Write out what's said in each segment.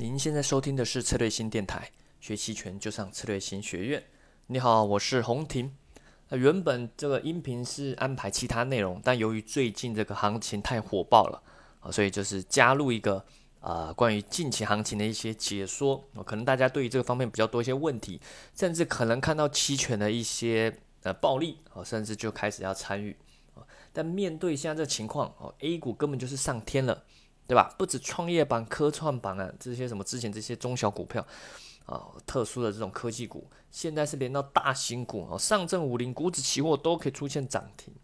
您现在收听的是策略新电台，学期权就上策略新学院。你好，我是洪婷。那原本这个音频是安排其他内容，但由于最近这个行情太火爆了啊，所以就是加入一个呃关于近期行情的一些解说。可能大家对于这个方面比较多一些问题，甚至可能看到期权的一些呃暴利啊，甚至就开始要参与啊。但面对现在这情况哦，A 股根本就是上天了。对吧？不止创业板、科创板啊，这些什么之前这些中小股票啊，特殊的这种科技股，现在是连到大型股哦，上证五零股指期货都可以出现涨停。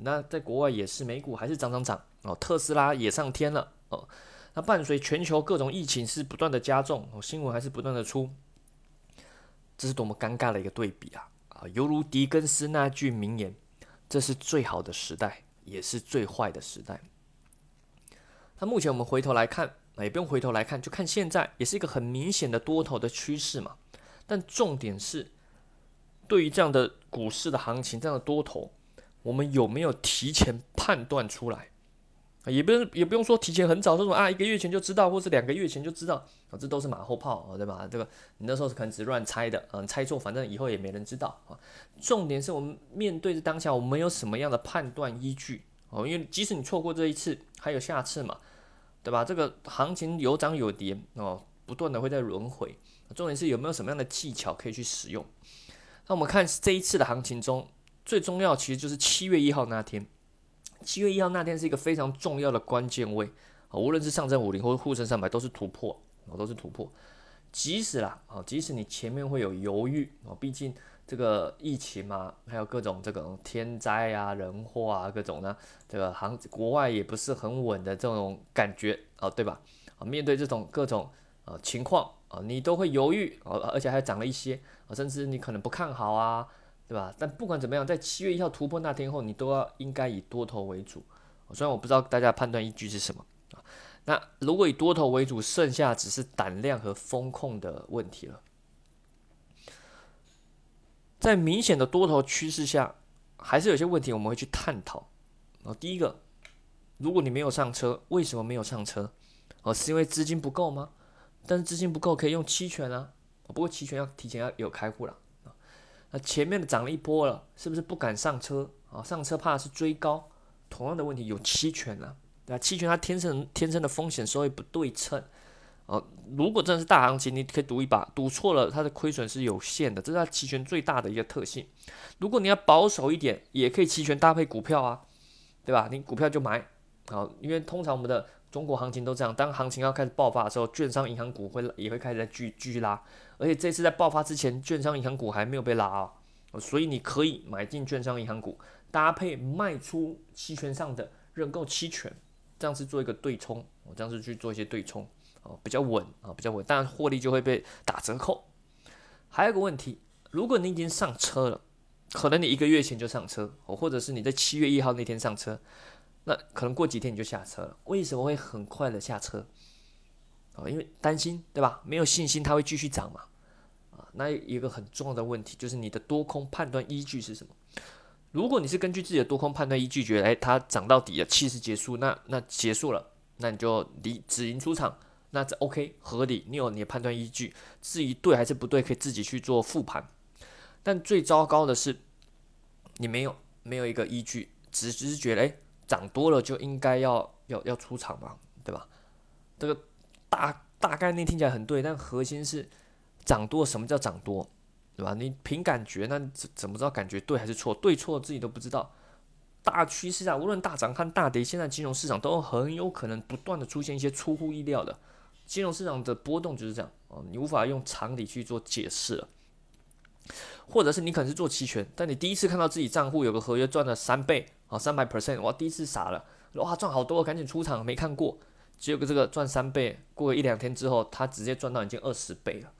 那在国外也是，美股还是涨涨涨哦，特斯拉也上天了哦。那伴随全球各种疫情是不断的加重哦，新闻还是不断的出，这是多么尴尬的一个对比啊！啊，犹如狄更斯那句名言：“这是最好的时代，也是最坏的时代。”那目前我们回头来看，啊，也不用回头来看，就看现在，也是一个很明显的多头的趋势嘛。但重点是，对于这样的股市的行情，这样的多头，我们有没有提前判断出来？啊，也不用也不用说提前很早，说什么啊，一个月前就知道，或是两个月前就知道，啊，这都是马后炮啊，对吧？这个你那时候是可能只乱猜的，嗯，猜错，反正以后也没人知道啊。重点是我们面对着当下，我们有什么样的判断依据？哦，因为即使你错过这一次，还有下次嘛。对吧？这个行情有涨有跌哦，不断的会在轮回。重点是有没有什么样的技巧可以去使用？那我们看这一次的行情中，最重要其实就是七月一号那天。七月一号那天是一个非常重要的关键位啊，无论是上证五零或者沪深三百都是突破，都是突破。即使啦啊，即使你前面会有犹豫哦，毕竟。这个疫情嘛，还有各种这种天灾啊、人祸啊，各种呢，这个行国外也不是很稳的这种感觉啊，对吧？啊，面对这种各种呃情况啊，你都会犹豫啊，而且还涨了一些啊，甚至你可能不看好啊，对吧？但不管怎么样，在七月一号突破那天后，你都要应该以多头为主。虽然我不知道大家判断依据是什么啊，那如果以多头为主，剩下只是胆量和风控的问题了。在明显的多头趋势下，还是有些问题我们会去探讨。哦，第一个，如果你没有上车，为什么没有上车？哦，是因为资金不够吗？但是资金不够可以用期权啊。不过期权要提前要有开户了啊。那前面的涨了一波了，是不是不敢上车啊？上车怕是追高。同样的问题有期权啊，对吧？期权它天生天生的风险收益不对称。哦，如果真的是大行情，你可以赌一把，赌错了，它的亏损是有限的，这是它期权最大的一个特性。如果你要保守一点，也可以期权搭配股票啊，对吧？你股票就买，好，因为通常我们的中国行情都这样，当行情要开始爆发的时候，券商银行股会也会开始在继继续拉，而且这次在爆发之前，券商银行股还没有被拉啊，所以你可以买进券商银行股，搭配卖出期权上的认购期权，这样是做一个对冲，我这样是去做一些对冲。哦，比较稳啊，比较稳，当然获利就会被打折扣。还有个问题，如果你已经上车了，可能你一个月前就上车，哦，或者是你在七月一号那天上车，那可能过几天你就下车了。为什么会很快的下车？啊，因为担心，对吧？没有信心它会继续涨嘛。啊，那一个很重要的问题就是你的多空判断依据是什么？如果你是根据自己的多空判断依据觉得，哎，它涨到底了，气势结束，那那结束了，那你就离止盈出场。那这 OK 合理，你有你的判断依据，至于对还是不对，可以自己去做复盘。但最糟糕的是，你没有没有一个依据，只是觉得哎涨多了就应该要要要出场嘛，对吧？这个大大概念听起来很对，但核心是涨多，什么叫涨多，对吧？你凭感觉，那怎怎么知道感觉对还是错？对错自己都不知道。大趋势啊，无论大涨和大跌，现在金融市场都很有可能不断的出现一些出乎意料的。金融市场的波动就是这样啊，你无法用常理去做解释了，或者是你可能是做期权，但你第一次看到自己账户有个合约赚了三倍啊，三百 percent，哇，第一次傻了，哇，赚好多，赶紧出场，没看过，只有个这个赚三倍，过了一两天之后，他直接赚到已经二十倍了，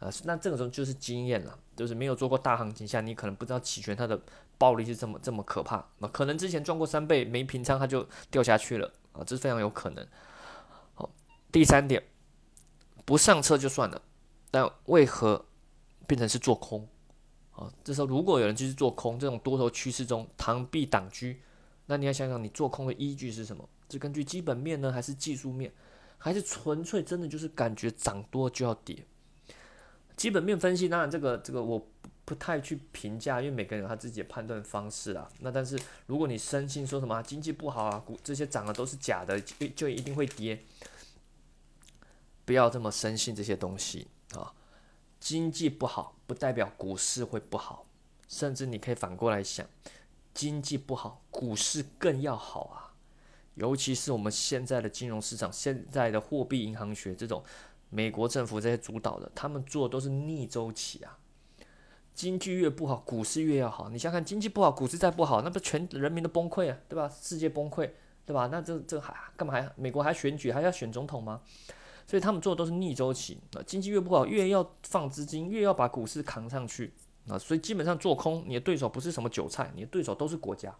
啊，那这个时候就是经验了，就是没有做过大行情下，你可能不知道期权它的暴利是这么这么可怕，那可能之前赚过三倍，没平仓它就掉下去了。啊，这是非常有可能。第三点，不上车就算了，但为何变成是做空？啊，这时候如果有人继续做空，这种多头趋势中螳臂挡车，那你要想想，你做空的依据是什么？是根据基本面呢，还是技术面？还是纯粹真的就是感觉涨多就要跌？基本面分析，当然这个这个我不太去评价，因为每个人有他自己的判断方式啊。那但是如果你深信说什么经济不好啊，股这些涨的都是假的，就就一定会跌，不要这么深信这些东西啊。经济不好不代表股市会不好，甚至你可以反过来想，经济不好股市更要好啊。尤其是我们现在的金融市场，现在的货币银行学这种美国政府这些主导的，他们做的都是逆周期啊。经济越不好，股市越要好。你想想看，经济不好，股市再不好，那不全人民都崩溃啊，对吧？世界崩溃，对吧？那这这还干嘛还美国还选举还要选总统吗？所以他们做的都是逆周期啊。经济越不好，越要放资金，越要把股市扛上去啊。所以基本上做空，你的对手不是什么韭菜，你的对手都是国家。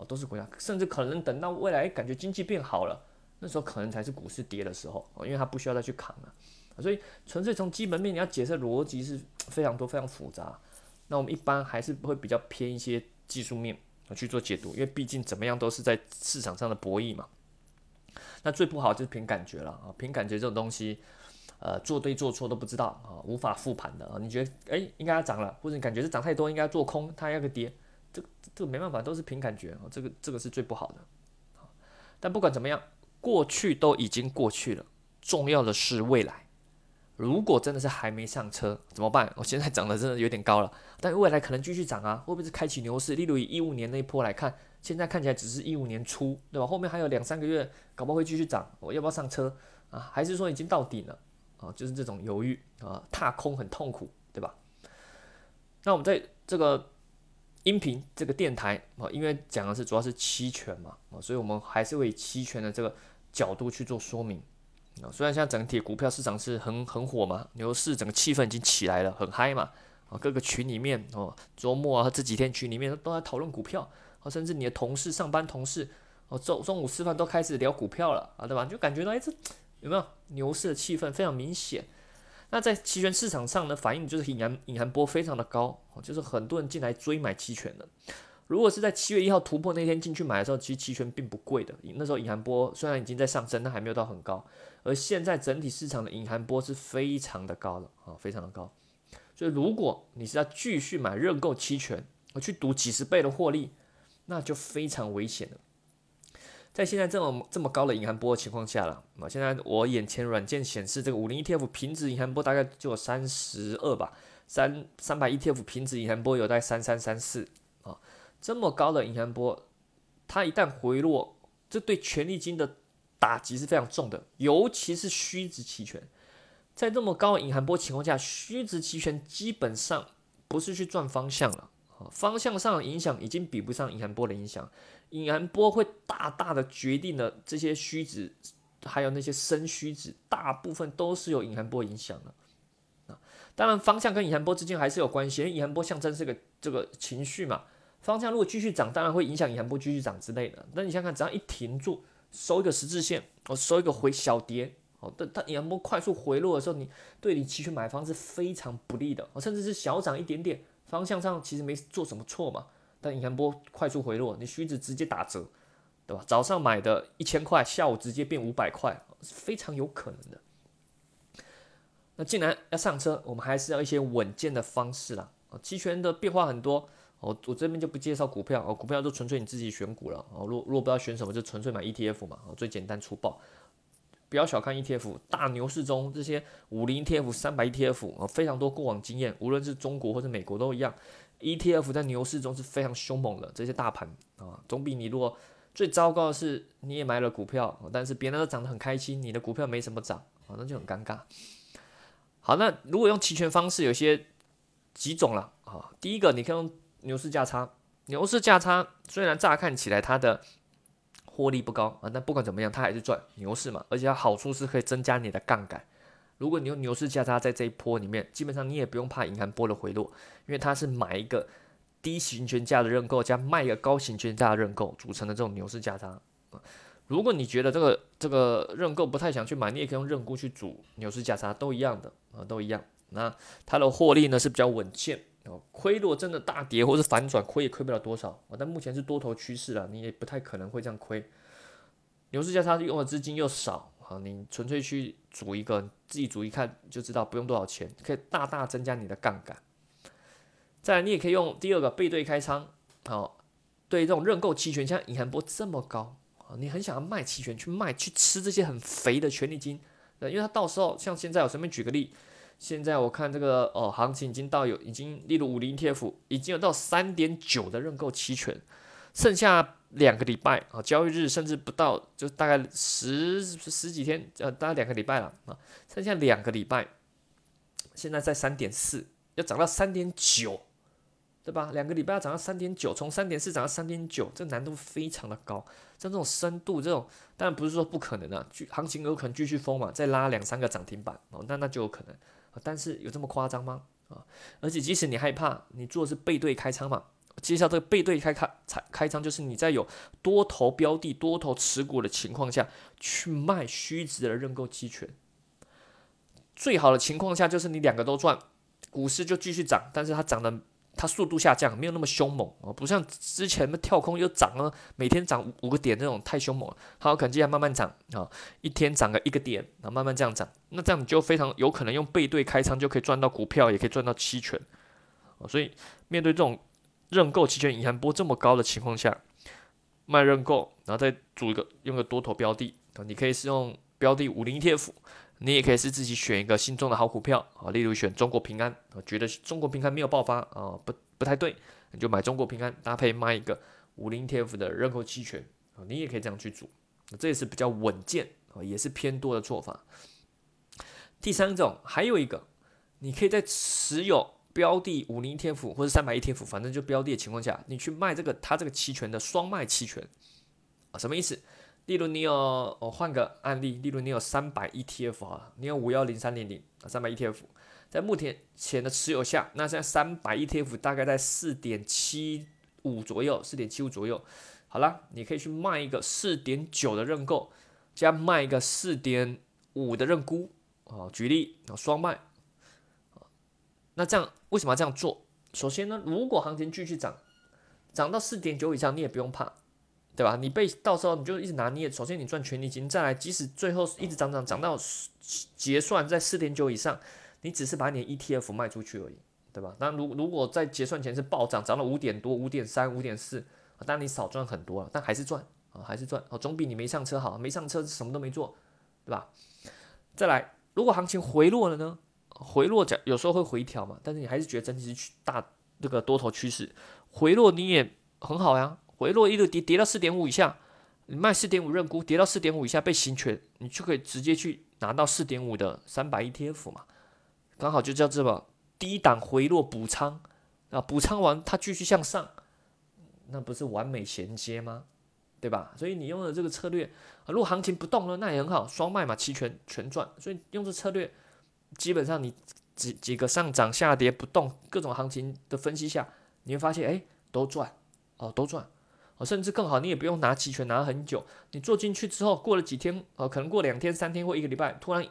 哦，都是国家，甚至可能等到未来感觉经济变好了，那时候可能才是股市跌的时候哦，因为它不需要再去扛了，所以纯粹从基本面你要解释逻辑是非常多非常复杂。那我们一般还是会比较偏一些技术面去做解读，因为毕竟怎么样都是在市场上的博弈嘛。那最不好就是凭感觉了啊，凭感觉这种东西，呃，做对做错都不知道啊，无法复盘的啊。你觉得哎应该要涨了，或者你感觉是涨太多应该做空，它要个跌。这这个没办法，都是凭感觉啊，这个这个是最不好的。但不管怎么样，过去都已经过去了，重要的是未来。如果真的是还没上车怎么办？我现在涨的真的有点高了，但未来可能继续涨啊，会不会是开启牛市？例如以一五年那一波来看，现在看起来只是一五年初，对吧？后面还有两三个月，搞不好会继续涨，我要不要上车啊？还是说已经到顶了啊？就是这种犹豫啊，踏空很痛苦，对吧？那我们在这个。音频这个电台啊，因为讲的是主要是期权嘛啊，所以我们还是会以期权的这个角度去做说明虽然现在整体股票市场是很很火嘛，牛市整个气氛已经起来了，很嗨嘛啊，各个群里面哦，周末啊这几天群里面都在讨论股票啊，甚至你的同事上班同事哦，中中午吃饭都开始聊股票了啊，对吧？就感觉到哎这有没有牛市的气氛非常明显。那在期权市场上呢，反应就是隐含隐含波非常的高，哦就是很多人进来追买期权的。如果是在七月一号突破那天进去买的时候，其实期权并不贵的。那时候隐含波虽然已经在上升，但还没有到很高。而现在整体市场的隐含波是非常的高的啊，非常的高。所以如果你是要继续买认购期权，我去赌几十倍的获利，那就非常危险了。在现在这么这么高的隐含波的情况下了，啊，现在我眼前软件显示这个五零 ETF 平值隐含波大概就有三十二吧，三三百 ETF 平值隐含波有在三三三四啊，这么高的隐含波，它一旦回落，这对权利金的打击是非常重的，尤其是虚值期权，在这么高的隐含波情况下，虚值期权基本上不是去赚方向了。方向上的影响已经比不上隐含波的影响，隐含波会大大的决定了这些虚值，还有那些深虚值，大部分都是有隐含波影响的啊。当然，方向跟隐含波之间还是有关系，因为隐含波象征是个这个情绪嘛。方向如果继续涨，当然会影响隐含波继续涨之类的。那你想想，只要一停住，收一个十字线，我收一个回小跌，哦，但它隐含波快速回落的时候，你对你期权买方是非常不利的，甚至是小涨一点点。方向上其实没做什么错嘛，但隐含波快速回落，你虚值直接打折，对吧？早上买的一千块，下午直接变五百块，是非常有可能的。那既然要上车，我们还是要一些稳健的方式啦。啊，期权的变化很多，我我这边就不介绍股票，哦，股票就纯粹你自己选股了。哦，如如果不知道选什么，就纯粹买 ETF 嘛，最简单粗暴。不要小看 ETF，大牛市中这些五零 ETF、三百 ETF 啊，非常多过往经验，无论是中国或者美国都一样，ETF 在牛市中是非常凶猛的。这些大盘啊，总比你如果最糟糕的是你也买了股票，但是别人都涨得很开心，你的股票没什么涨啊，那就很尴尬。好，那如果用期权方式，有些几种了啊。第一个，你可以用牛市价差，牛市价差虽然乍看起来它的获利不高啊，但不管怎么样，它还是赚牛市嘛，而且它好处是可以增加你的杠杆。如果你用牛市价差在这一波里面，基本上你也不用怕银行波的回落，因为它是买一个低行权价的认购加卖一个高行权价的认购组成的这种牛市价差。如果你觉得这个这个认购不太想去买，你也可以用认沽去组牛市价差，都一样的啊，都一样。那它的获利呢是比较稳健。亏落真的大跌或是反转，亏也亏不了多少啊。但目前是多头趋势了，你也不太可能会这样亏。牛市价差用的资金又少，啊，你纯粹去组一个，自己组一看就知道，不用多少钱，可以大大增加你的杠杆。再来，你也可以用第二个背对开仓，好，对这种认购期权，像隐含波这么高啊，你很想要卖期权去卖去吃这些很肥的权利金，因为它到时候像现在我随便举个例，现在我看这个哦，行情已经到有已经，例如五零 TF 已经有到三点九的认购期权，剩下。两个礼拜啊，交易日甚至不到，就大概十十几天，呃，大概两个礼拜了啊，剩下两个礼拜，现在在三点四，要涨到三点九，对吧？两个礼拜要涨到三点九，从三点四涨到三点九，这难度非常的高。像这种深度，这种当然不是说不可能啊，行情有可能继续疯嘛，再拉两三个涨停板哦，那那就有可能。但是有这么夸张吗？啊，而且即使你害怕，你做的是背对开仓嘛。介绍这个背对开开开开仓，就是你在有多头标的、多头持股的情况下去卖虚值的认购期权。最好的情况下就是你两个都赚，股市就继续涨，但是它涨的它速度下降，没有那么凶猛哦，不像之前的跳空又涨了，每天涨五个点那种太凶猛了。它有可能接下来慢慢涨啊，一天涨个一个点，然后慢慢这样涨，那这样你就非常有可能用背对开仓就可以赚到股票，也可以赚到期权所以面对这种。认购期权隐含波这么高的情况下，卖认购，然后再组一个用个多头标的啊，你可以是用标的五零 ETF，你也可以是自己选一个心中的好股票啊，例如选中国平安啊，觉得中国平安没有爆发啊，不不太对，你就买中国平安搭配卖一个五零 ETF 的认购期权啊，你也可以这样去做，这也是比较稳健啊，也是偏多的做法。第三种还有一个，你可以在持有。标的五零 ETF 或者三百 ETF，反正就标的的情况下，你去卖这个它这个期权的双卖期权啊，什么意思？例如你有我换个案例，例如你有三百 ETF 啊，你有五幺零三零零啊，三百 ETF，在目前前的持有下，那现在三百 ETF 大概在四点七五左右，四点七五左右。好了，你可以去卖一个四点九的认购，加卖一个四点五的认沽啊，举例啊，双卖。那这样为什么要这样做？首先呢，如果行情继续涨，涨到四点九以上，你也不用怕，对吧？你被到时候你就一直拿，你也首先你赚权利金，再来即使最后一直涨涨涨到结算在四点九以上，你只是把你的 ETF 卖出去而已，对吧？那如如果在结算前是暴涨，涨到五点多、五点三、五点四，当然你少赚很多了，但还是赚啊，还是赚哦，总比你没上车好，没上车什么都没做，对吧？再来，如果行情回落了呢？回落讲有时候会回调嘛，但是你还是觉得整体是大这个多头趋势，回落你也很好呀。回落一路跌跌到四点五以下，你卖四点五认沽，跌到四点五以下被行权，你就可以直接去拿到四点五的三百 ETF 嘛，刚好就叫这么低档回落补仓啊，补仓完它继续向上，那不是完美衔接吗？对吧？所以你用的这个策略，啊如果行情不动了，那也很好，双卖嘛，期权全赚。所以用这策略。基本上你几几个上涨下跌不动，各种行情的分析下，你会发现哎都赚哦都赚哦，甚至更好，你也不用拿期权拿很久，你做进去之后过了几天哦，可能过两天三天或一个礼拜，突然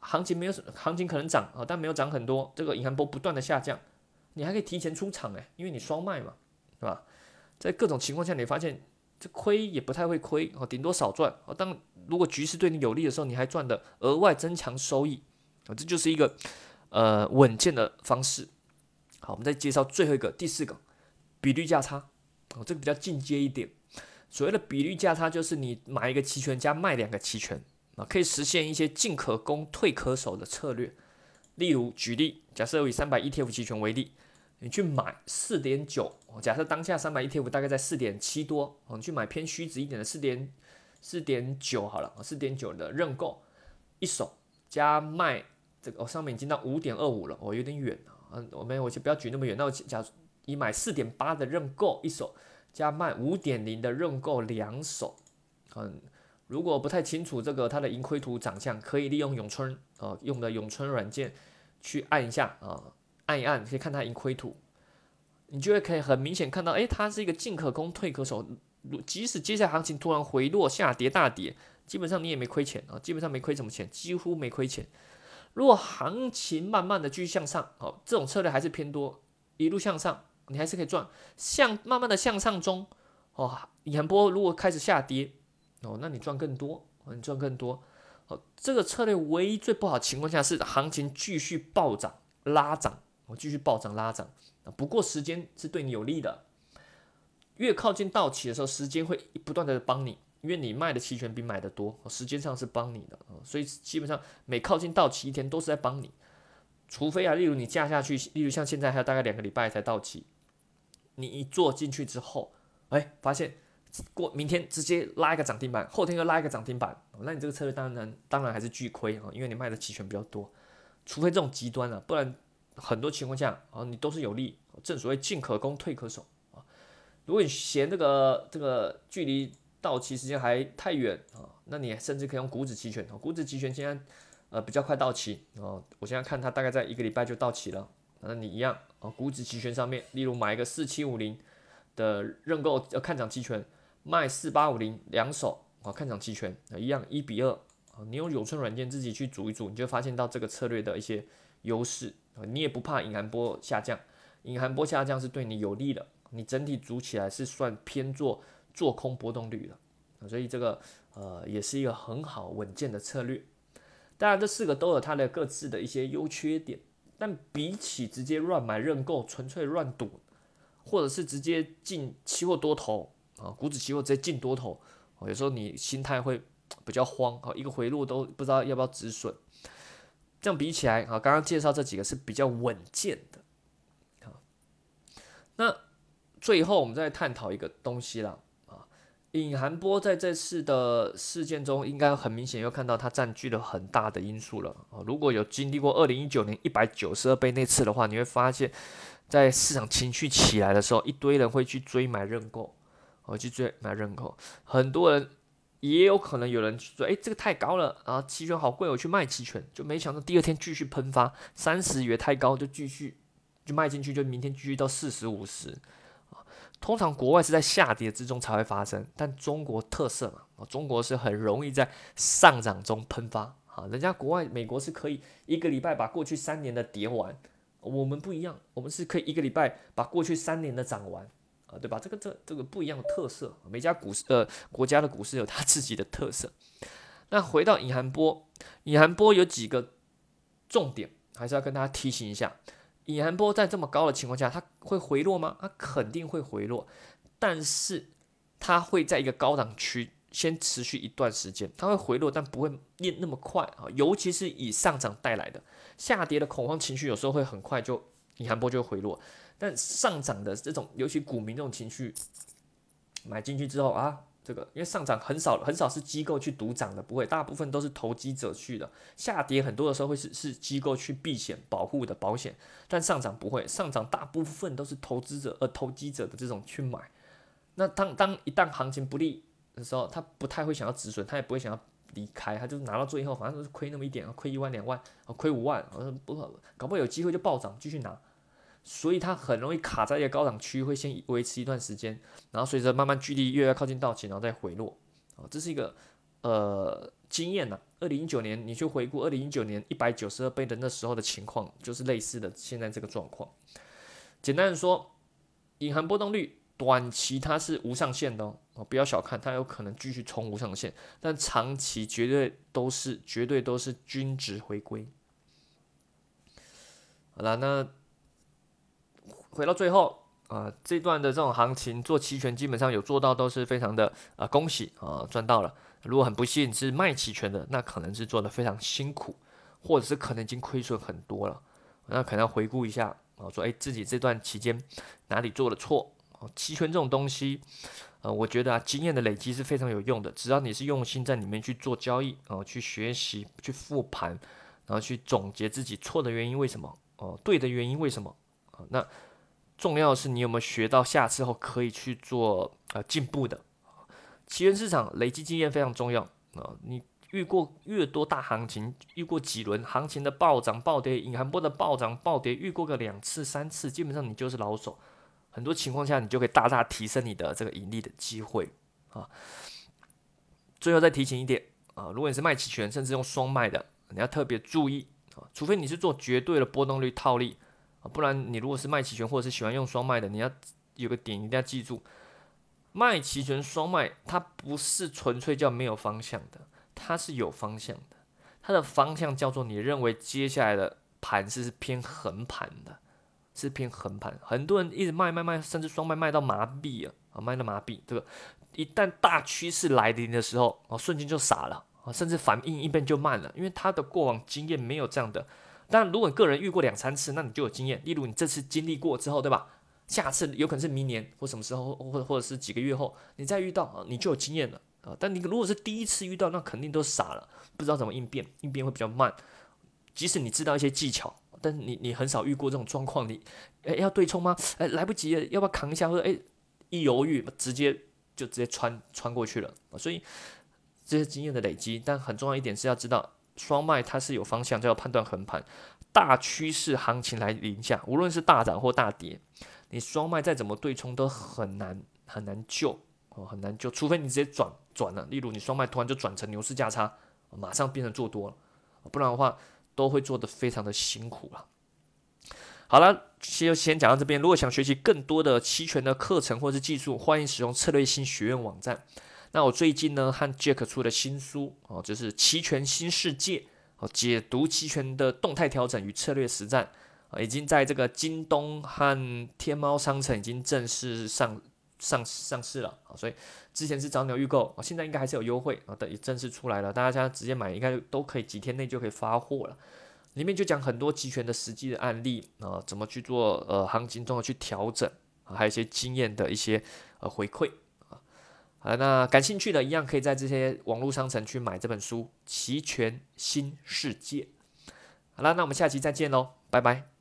行情没有行情可能涨啊，但没有涨很多，这个银行波不断的下降，你还可以提前出场哎，因为你双卖嘛，是吧？在各种情况下，你发现这亏也不太会亏哦，顶多少赚哦。当如果局势对你有利的时候，你还赚的额外增强收益。啊，这就是一个呃稳健的方式。好，我们再介绍最后一个第四个比率价差。哦，这个比较进阶一点。所谓的比率价差，就是你买一个期权加卖两个期权啊，可以实现一些进可攻退可守的策略。例如，举例，假设以三百 ETF 期权为例，你去买四点九，假设当下三百 ETF 大概在四点七多，你去买偏虚值一点的四点四点九好了，四点九的认购一手加卖。这个哦，上面已经到五点二五了，哦，有点远啊。嗯，我们我就不要举那么远。那我假你买四点八的认购一手，加卖五点零的认购两手，嗯，如果不太清楚这个它的盈亏图长相，可以利用永春啊用的永春软件去按一下啊，按一按可以看它盈亏图，你就会可以很明显看到，哎，它是一个进可攻退可守，即使接下来行情突然回落下跌大跌，基本上你也没亏钱啊，基本上没亏什么钱，几乎没亏钱。如果行情慢慢的继续向上，哦，这种策略还是偏多，一路向上，你还是可以赚。向慢慢的向上中，哦，引波如果开始下跌，哦，那你赚更多，你赚更多。哦，这个策略唯一最不好情况下是行情继续暴涨拉涨，我继续暴涨拉涨啊。不过时间是对你有利的，越靠近到期的时候，时间会不断的帮你，因为你卖的期权比买的多，时间上是帮你的所以基本上每靠近到期一天都是在帮你，除非啊，例如你加下去，例如像现在还有大概两个礼拜才到期，你一做进去之后，哎，发现。过明天直接拉一个涨停板，后天又拉一个涨停板，那你这个策略当然当然还是巨亏啊，因为你卖的期权比较多，除非这种极端了，不然很多情况下啊你都是有利，正所谓进可攻退可守啊。如果你嫌这个这个距离到期时间还太远啊，那你甚至可以用股指期权啊，股指期权现在呃比较快到期啊，我现在看它大概在一个礼拜就到期了，那你一样啊，股指期权上面，例如买一个四七五零的认购呃看涨期权。卖四八五零两手啊，看涨期权啊，一样一比二啊。你用有村软件自己去组一组，你就发现到这个策略的一些优势啊。你也不怕隐含波下降，隐含波下降是对你有利的。你整体组起来是算偏做做空波动率的啊，所以这个呃也是一个很好稳健的策略。当然，这四个都有它的各自的一些优缺点，但比起直接乱买认购、纯粹乱赌，或者是直接进期货多头。啊，股指期货直接进多头，有时候你心态会比较慌啊，一个回落都不知道要不要止损。这样比起来啊，刚刚介绍这几个是比较稳健的。好，那最后我们再探讨一个东西啦。啊，隐含波在这次的事件中，应该很明显又看到它占据了很大的因素了啊。如果有经历过二零一九年一百九十二倍那次的话，你会发现在市场情绪起来的时候，一堆人会去追买认购。我去追买认购，很多人也有可能有人说，哎，这个太高了啊，期权好贵，我去卖期权，就没想到第二天继续喷发，三十也太高，就继续就卖进去，就明天继续到四十五十。通常国外是在下跌之中才会发生，但中国特色嘛，啊，中国是很容易在上涨中喷发啊。人家国外美国是可以一个礼拜把过去三年的跌完，我们不一样，我们是可以一个礼拜把过去三年的涨完。啊，对吧？这个这这个不一样的特色，每家股市呃国家的股市有它自己的特色。那回到隐含波，隐含波有几个重点，还是要跟大家提醒一下。隐含波在这么高的情况下，它会回落吗？它肯定会回落，但是它会在一个高档区先持续一段时间，它会回落，但不会变那么快啊。尤其是以上涨带来的下跌的恐慌情绪，有时候会很快就隐含波就回落。但上涨的这种，尤其股民这种情绪，买进去之后啊，这个因为上涨很少很少是机构去独涨的，不会，大部分都是投机者去的。下跌很多的时候会是是机构去避险保护的保险，但上涨不会，上涨大部分都是投资者呃投机者的这种去买。那当当一旦行情不利的时候，他不太会想要止损，他也不会想要离开，他就拿到最后，反正都是亏那么一点，亏一万两万，亏五万，不搞不好有机会就暴涨继续拿。所以它很容易卡在一个高档区，会先维持一段时间，然后随着慢慢距离越来越靠近到期，然后再回落。啊，这是一个呃经验呐。二零一九年你去回顾二零一九年一百九十二倍的那时候的情况，就是类似的现在这个状况。简单的说，隐含波动率短期它是无上限的哦，不要小看它，有可能继续冲无上限，但长期绝对都是绝对都是均值回归。好了，那。回到最后啊，这段的这种行情做期权基本上有做到，都是非常的啊，恭喜啊，赚到了。如果很不幸是卖期权的，那可能是做的非常辛苦，或者是可能已经亏损很多了，那可能要回顾一下啊，说哎自己这段期间哪里做了错。期权这种东西，呃，我觉得啊，经验的累积是非常有用的。只要你是用心在里面去做交易啊，去学习、去复盘，然后去总结自己错的原因为什么，哦，对的原因为什么啊，那。重要的是你有没有学到下次后可以去做呃进步的，期权市场累积经验非常重要啊！你遇过越多大行情，遇过几轮行情的暴涨暴跌，隐含波的暴涨暴跌，遇过个两次三次，基本上你就是老手。很多情况下你就可以大大提升你的这个盈利的机会啊！最后再提醒一点啊，如果你是卖期权，甚至用双卖的，你要特别注意啊，除非你是做绝对的波动率套利。不然，你如果是卖期权或者是喜欢用双卖的，你要有个点一定要记住，卖期权双卖它不是纯粹叫没有方向的，它是有方向的。它的方向叫做你认为接下来的盘是偏横盘的，是偏横盘。很多人一直卖卖卖，甚至双卖卖到麻痹了啊，卖到麻痹。这个一旦大趋势来临的时候，啊，瞬间就傻了啊，甚至反应一变就慢了，因为他的过往经验没有这样的。当然，如果个人遇过两三次，那你就有经验。例如你这次经历过之后，对吧？下次有可能是明年或什么时候，或或者是几个月后，你再遇到啊，你就有经验了啊。但你如果是第一次遇到，那肯定都傻了，不知道怎么应变，应变会比较慢。即使你知道一些技巧，但是你你很少遇过这种状况，你诶要对冲吗？诶来不及了，要不要扛一下？或者诶一犹豫，直接就直接穿穿过去了。所以这些经验的累积，但很重要一点是要知道。双卖它是有方向，叫判断横盘，大趋势行情来临下，无论是大涨或大跌，你双卖再怎么对冲都很难很难救哦，很难救，除非你直接转转了，例如你双卖突然就转成牛市价差，马上变成做多了，不然的话都会做得非常的辛苦了。好了，就先讲到这边。如果想学习更多的期权的课程或是技术，欢迎使用策略性学院网站。那我最近呢和 Jack 出的新书哦，就是《期权新世界》哦，解读期权的动态调整与策略实战啊，已经在这个京东和天猫商城已经正式上上上市了啊，所以之前是早鸟预购啊，现在应该还是有优惠啊，等正式出来了，大家直接买应该都可以，几天内就可以发货了。里面就讲很多期权的实际的案例啊，怎么去做呃行情中的去调整，还有一些经验的一些呃回馈。好，那感兴趣的一样可以在这些网络商城去买这本书《齐全新世界》。好了，那我们下期再见喽，拜拜。